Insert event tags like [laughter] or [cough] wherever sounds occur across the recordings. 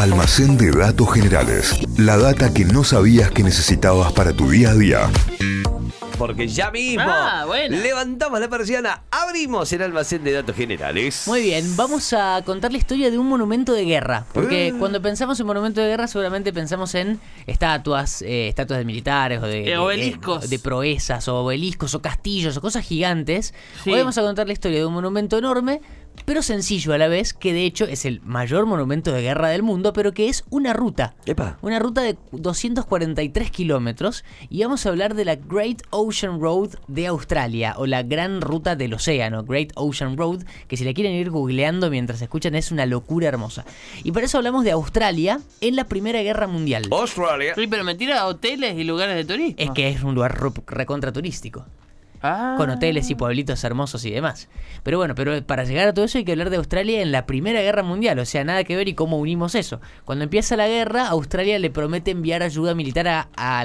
Almacén de datos generales. La data que no sabías que necesitabas para tu día a día. Porque ya mismo Ah, bueno. levantamos la persiana, abrimos el almacén de datos generales. Muy bien, vamos a contar la historia de un monumento de guerra. Porque Eh. cuando pensamos en monumento de guerra, seguramente pensamos en estatuas, eh, estatuas de militares o de, de- obeliscos. de proezas, o obeliscos, o castillos, o cosas gigantes. Sí. Hoy vamos a contar la historia de un monumento enorme, pero sencillo a la vez, que de hecho es el mayor monumento de guerra del mundo, pero que es una ruta. Epa. Una ruta de 243 kilómetros y vamos a hablar de la Great Ocean Road de Australia o la Gran Ruta del Océano, Great Ocean Road, que si la quieren ir googleando mientras escuchan es una locura hermosa. Y para eso hablamos de Australia en la Primera Guerra Mundial. Australia. Sí, pero me tira a hoteles y lugares de turismo. Es que es un lugar recontra turístico. Ah. con hoteles y pueblitos hermosos y demás. Pero bueno, pero para llegar a todo eso hay que hablar de Australia en la Primera Guerra Mundial, o sea, nada que ver y cómo unimos eso. Cuando empieza la guerra, Australia le promete enviar ayuda militar a,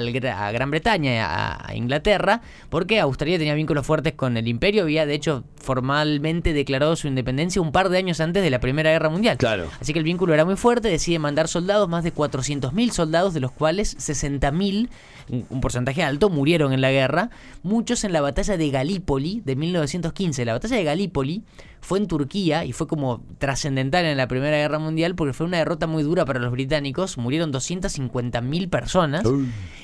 Gran Bretaña, a, a Inglaterra, porque Australia tenía vínculos fuertes con el imperio, había de hecho formalmente declarado su independencia un par de años antes de la Primera Guerra Mundial. Claro. Así que el vínculo era muy fuerte, decide mandar soldados, más de 400.000 soldados, de los cuales 60.000, un un porcentaje alto, murieron en la guerra, muchos en la batalla de Galípoli de 1915. La batalla de Galípoli fue en Turquía y fue como trascendental en la Primera Guerra Mundial porque fue una derrota muy dura para los británicos, murieron 250.000 personas.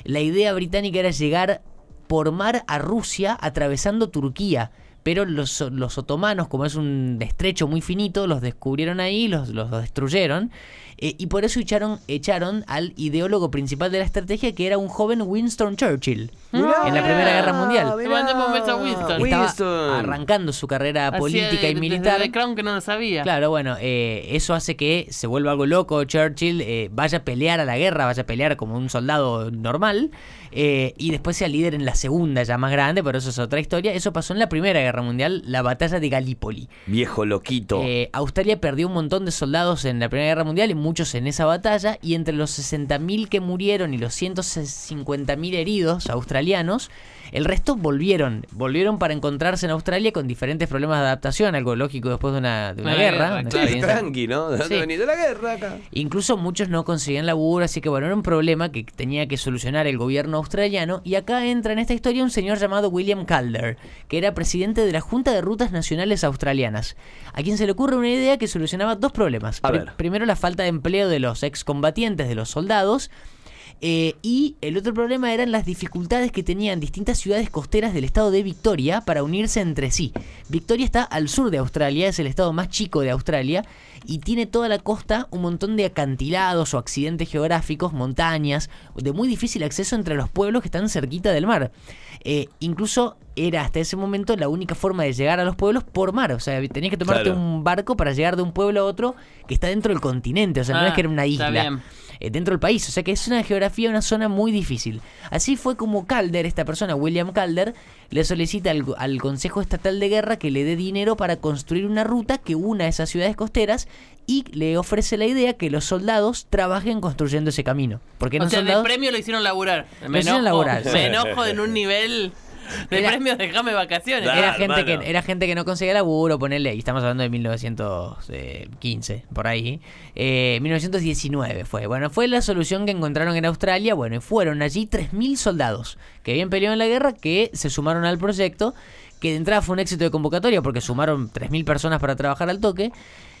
La idea británica era llegar por mar a Rusia atravesando Turquía. Pero los, los otomanos, como es un estrecho muy finito, los descubrieron ahí, los, los destruyeron. eh, y por eso echaron, echaron al ideólogo principal de la estrategia, que era un joven Winston Churchill. Mirá. en la Primera Guerra Mundial. A Winston. Estaba Winston. arrancando su carrera política y militar. de Crown que no lo sabía. Claro, bueno, eh, eso hace que se vuelva algo loco Churchill, eh, vaya a pelear a la guerra, vaya a pelear como un soldado normal, eh, y después sea líder en la segunda, ya más grande, pero eso es otra historia. Eso pasó en la Primera Guerra Mundial, la batalla de Galípoli. Viejo loquito. Eh, Australia perdió un montón de soldados en la Primera Guerra Mundial y muchos en esa batalla, y entre los 60.000 que murieron y los 150.000 heridos australianos, el resto volvieron, volvieron para encontrarse en Australia con diferentes problemas de adaptación, algo lógico después de una, de una Una guerra. guerra, una experiencia- Tranqui, ¿no? ¿De dónde Sí. venís de la guerra acá? Incluso muchos no conseguían laburo, así que bueno, era un problema que tenía que solucionar el gobierno australiano. Y acá entra en esta historia un señor llamado William Calder, que era presidente de la Junta de Rutas Nacionales Australianas, a quien se le ocurre una idea que solucionaba dos problemas. A Pri- ver. Primero, la falta de empleo de los excombatientes, de los soldados. Eh, y el otro problema eran las dificultades que tenían distintas ciudades costeras del estado de Victoria para unirse entre sí. Victoria está al sur de Australia, es el estado más chico de Australia y tiene toda la costa un montón de acantilados o accidentes geográficos, montañas, de muy difícil acceso entre los pueblos que están cerquita del mar. Eh, incluso era hasta ese momento la única forma de llegar a los pueblos por mar, o sea, tenías que tomarte Claro. un barco para llegar de un pueblo a otro que está dentro del continente, o sea, no Ah, es que era una isla eh, dentro del país. O sea que es una geografía, una zona muy difícil. Así fue como Calder, esta persona, William Calder, le solicita al, al Consejo Estatal de Guerra que le dé dinero para construir una ruta que una esas ciudades costeras y le ofrece la idea que los soldados trabajen construyendo ese camino. Porque O sea, soldados... de premio lo hicieron laburar. Lo Me hicieron laburar, [laughs] me enojo en un nivel de [laughs] Era- premio dejame vacaciones. Era gente, que, era gente que no conseguía laburo, ponerle, y estamos hablando de 1915, por ahí. Eh, 1919 fue. Bueno, fue la solución que encontraron en Australia. Bueno, y fueron allí 3.000 soldados que habían peleado en la guerra que se sumaron al proyecto, que de entrada fue un éxito de convocatoria porque sumaron 3.000 personas para trabajar al toque.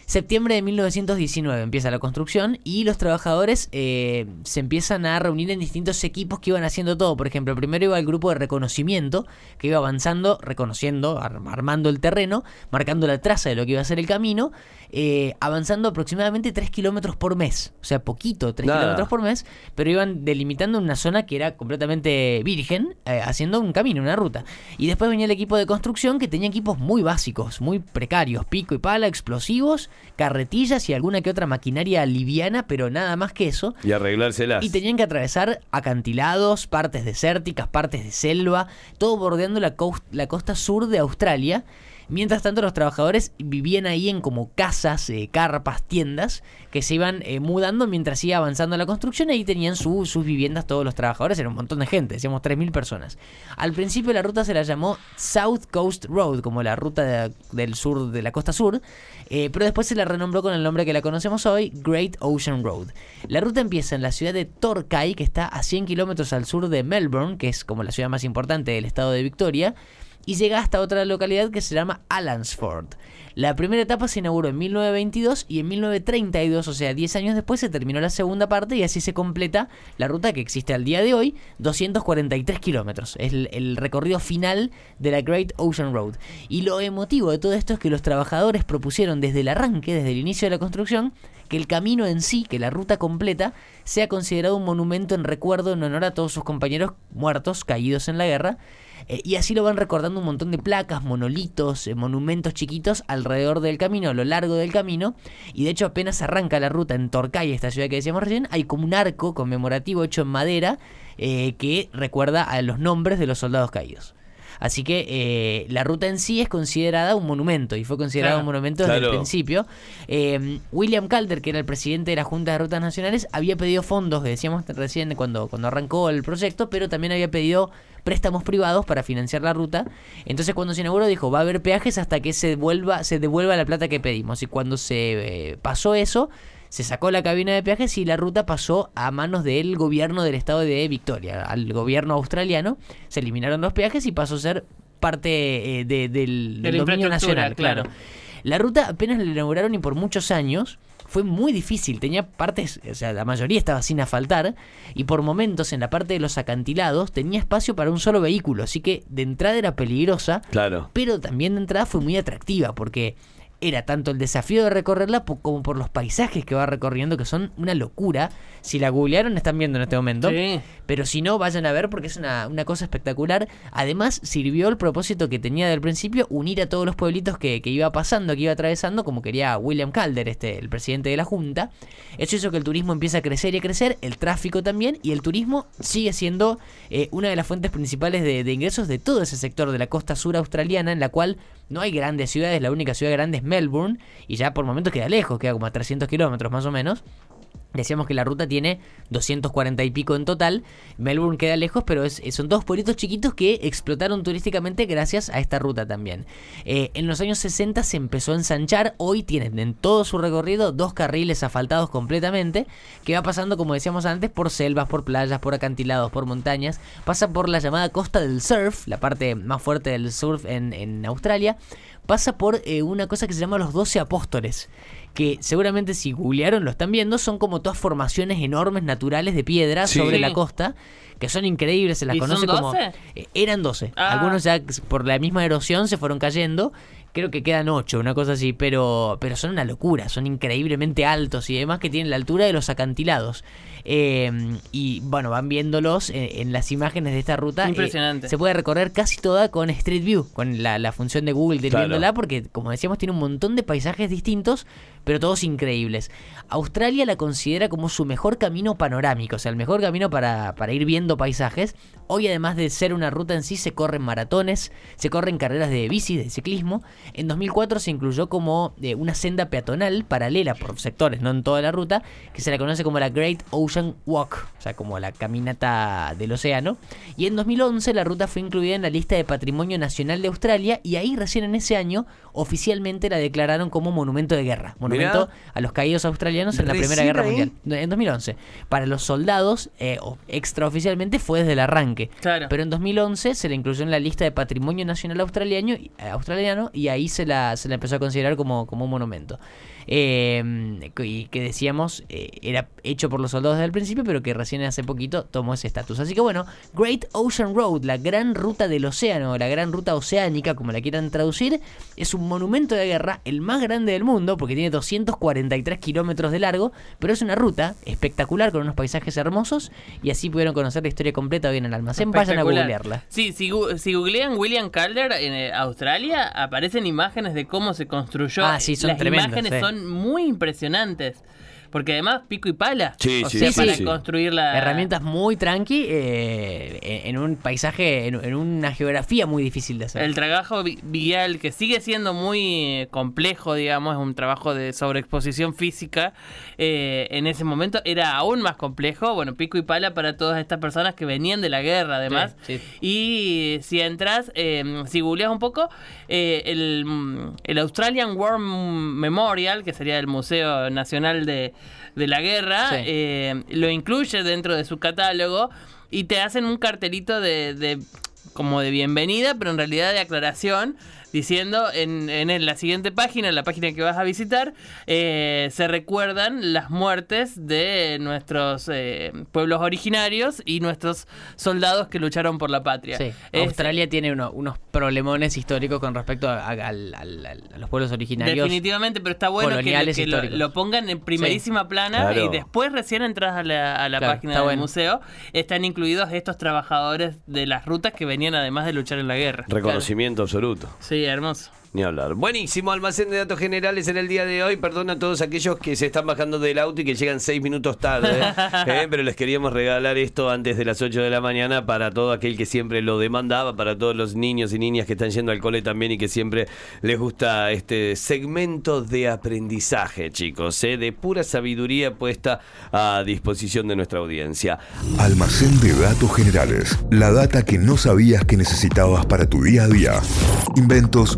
Septiembre de 1919 empieza la construcción y los trabajadores eh, se empiezan a reunir en distintos equipos que iban haciendo todo. Por ejemplo, primero iba el grupo de reconocimiento que iba avanzando, reconociendo, ar- armando el terreno, marcando la traza de lo que iba a ser el camino, eh, avanzando aproximadamente 3 kilómetros por mes. O sea, poquito, 3 Nada. kilómetros por mes, pero iban delimitando una zona que era completamente virgen, eh, haciendo un camino, una ruta. Y después venía el equipo de construcción que tenía equipos muy básicos, muy precarios, pico y pala, explosivos, carretillas y alguna que otra maquinaria liviana, pero nada más que eso. Y arreglárselas. Y tenían que atravesar acantilados, partes desérticas, partes de selva, todo bordeando la, cos- la costa sur de Australia. Mientras tanto, los trabajadores vivían ahí en como casas, eh, carpas, tiendas, que se iban eh, mudando mientras iba avanzando la construcción. Ahí tenían su- sus viviendas todos los trabajadores, era un montón de gente, decíamos 3.000 personas. Al principio la ruta se la llamó South Coast Road, como la ruta de- del sur, de la costa sur, eh, pero se la renombró con el nombre que la conocemos hoy, Great Ocean Road. La ruta empieza en la ciudad de Torquay, que está a 100 kilómetros al sur de Melbourne, que es como la ciudad más importante del estado de Victoria, y llega hasta otra localidad que se llama Allansford. La primera etapa se inauguró en 1922 y en 1932, o sea, 10 años después, se terminó la segunda parte y así se completa la ruta que existe al día de hoy, 243 kilómetros. Es el, el recorrido final de la Great Ocean Road. Y lo emotivo de todo esto es que los trabajadores propusieron desde el arranque, desde el inicio de la construcción, que el camino en sí, que la ruta completa, sea considerado un monumento en recuerdo en honor a todos sus compañeros muertos, caídos en la guerra. Eh, y así lo van recordando un montón de placas, monolitos, eh, monumentos chiquitos alrededor del camino, a lo largo del camino. Y de hecho apenas arranca la ruta en Torcay, esta ciudad que decíamos recién, hay como un arco conmemorativo hecho en madera eh, que recuerda a los nombres de los soldados caídos. Así que eh, la ruta en sí es considerada un monumento y fue considerada Claro. un monumento desde Claro. el principio. Eh, William Calder, que era el presidente de la Junta de Rutas Nacionales, había pedido fondos, que decíamos recién cuando, cuando arrancó el proyecto, pero también había pedido préstamos privados para financiar la ruta. Entonces cuando se inauguró dijo, va a haber peajes hasta que se devuelva, se devuelva la plata que pedimos. Y cuando se eh, pasó eso, se sacó la cabina de peajes y la ruta pasó a manos del gobierno del estado de Victoria, al gobierno australiano. Se eliminaron los peajes y pasó a ser parte eh, de- del, dominio nacional, claro. claro. La ruta apenas la inauguraron y por muchos años fue muy difícil. Tenía partes, o sea, la mayoría estaba sin asfaltar y por momentos en la parte de los acantilados tenía espacio para un solo vehículo. Así que de entrada era peligrosa, Claro. pero también de entrada fue muy atractiva porque era tanto el desafío de recorrerla como por los paisajes que va recorriendo que son una locura. Si la googlearon están viendo en este momento. Sí. Pero si no, vayan a ver porque es una, una cosa espectacular. Además, sirvió el propósito que tenía del principio, unir a todos los pueblitos que, que iba pasando, que iba atravesando, como quería William Calder, este, el presidente de la Junta. Eso hizo que el turismo empiece a crecer y a crecer, el tráfico también, y el turismo sigue siendo eh, una de las fuentes principales de, de ingresos de todo ese sector de la costa sur australiana, en la cual no hay grandes ciudades, la única ciudad grande es Melbourne, y ya por momentos queda lejos, queda como a 300 kilómetros más o menos. Decíamos que la ruta tiene 240 y pico en total. Melbourne queda lejos, pero son dos pueblitos chiquitos que explotaron turísticamente gracias a esta ruta también. Eh, en los años 60 se empezó a ensanchar. Hoy tienen en todo su recorrido dos carriles asfaltados completamente. Que va pasando, como decíamos antes, por selvas, por playas, por acantilados, por montañas. Pasa por la llamada costa del surf, la parte más fuerte del surf en, en Australia. Pasa por eh, una cosa que se llama los 12 apóstoles que seguramente si googlearon lo están viendo, son como todas formaciones enormes naturales de piedra Sí. sobre la costa, que son increíbles, se las ¿Y conoce son como... 12? Eh, eran 12, Ah. algunos ya por la misma erosión se fueron cayendo, creo que quedan 8, una cosa así, pero, pero son una locura, son increíblemente altos y demás que tienen la altura de los acantilados. Eh, y bueno, van viéndolos en, en las imágenes de esta ruta. eh, Impresionante. se puede recorrer casi toda con Street View, con la, la función de Google de ir Claro. viéndola, porque como decíamos tiene un montón de paisajes distintos, pero todos increíbles. Australia la considera como su mejor camino panorámico, o sea, el mejor camino para, para ir viendo paisajes. Hoy además de ser una ruta en sí, se corren maratones, se corren carreras de bici, de ciclismo. En 2004 se incluyó como eh, una senda peatonal paralela por sectores, no en toda la ruta, que se la conoce como la Great Ocean Walk, o sea, como la caminata del océano. Y en 2011 la ruta fue incluida en la lista de Patrimonio Nacional de Australia y ahí recién en ese año oficialmente la declararon como monumento de guerra, monumento a los caídos australianos en la Primera Guerra ahí. Mundial. En 2011. Para los soldados, eh, extraoficialmente fue desde el arranque. Claro. Pero en 2011 se la incluyó en la lista de Patrimonio Nacional Australiano, y- eh, australiano y ahí se la, se la empezó a considerar como, como un monumento. Eh, y que decíamos eh, era hecho por los soldados desde el principio, pero que recién hace poquito tomó ese estatus. Así que bueno, Great Ocean Road, la gran ruta del océano, la gran ruta oceánica, como la quieran traducir, es un monumento de guerra, el más grande del mundo, porque tiene 243 kilómetros de largo, pero es una ruta espectacular con unos paisajes hermosos y así pudieron conocer la historia completa hoy en el almacén. Vayan a googlearla. Sí, si, si googlean William Calder en eh, Australia, aparecen imágenes de cómo se construyó. Ah, sí, son Las imágenes son muy impresionantes. Porque además pico y pala. Sí, o sí, sea, sí, para sí. construir la... Herramientas muy tranqui eh, en un paisaje, en, en una geografía muy difícil de hacer. El trabajo vi- vial, que sigue siendo muy eh, complejo, digamos, es un trabajo de sobreexposición física, eh, en ese momento era aún más complejo. Bueno, pico y pala para todas estas personas que venían de la guerra, además. Sí, sí. Y si entras, eh, si googleas un poco, eh, el, el Australian War Memorial, que sería el Museo Nacional de, de la Guerra, Sí. eh, lo incluye dentro de su catálogo y te hacen un cartelito de, de- como de bienvenida, pero en realidad de aclaración, diciendo en, en la siguiente página, en la página que vas a visitar, eh, se recuerdan las muertes de nuestros eh, pueblos originarios y nuestros soldados que lucharon por la patria. Sí. Es- Australia tiene uno- unos problemones históricos con respecto a, los pueblos originarios. Definitivamente, pero está bueno que, lo- coloniales que lo, históricos. lo pongan en primerísima plana Claro. y después recién entras a la, a la Claro, página del bueno. museo. Están incluidos estos trabajadores de las rutas que venían además de luchar en la guerra. Reconocimiento absoluto. Claro. Hermoso. Ni hablar. Buenísimo almacén de datos generales en el día de hoy. Perdón a todos aquellos que se están bajando del auto y que llegan seis minutos tarde. [laughs] ¿eh? Pero les queríamos regalar esto antes de las 8 de la mañana para todo aquel que siempre lo demandaba, para todos los niños y niñas que están yendo al cole también y que siempre les gusta este segmento de aprendizaje, chicos. ¿eh? De pura sabiduría puesta a disposición de nuestra audiencia. Almacén de datos generales. La data que no sabías que necesitabas para tu día a día. Inventos,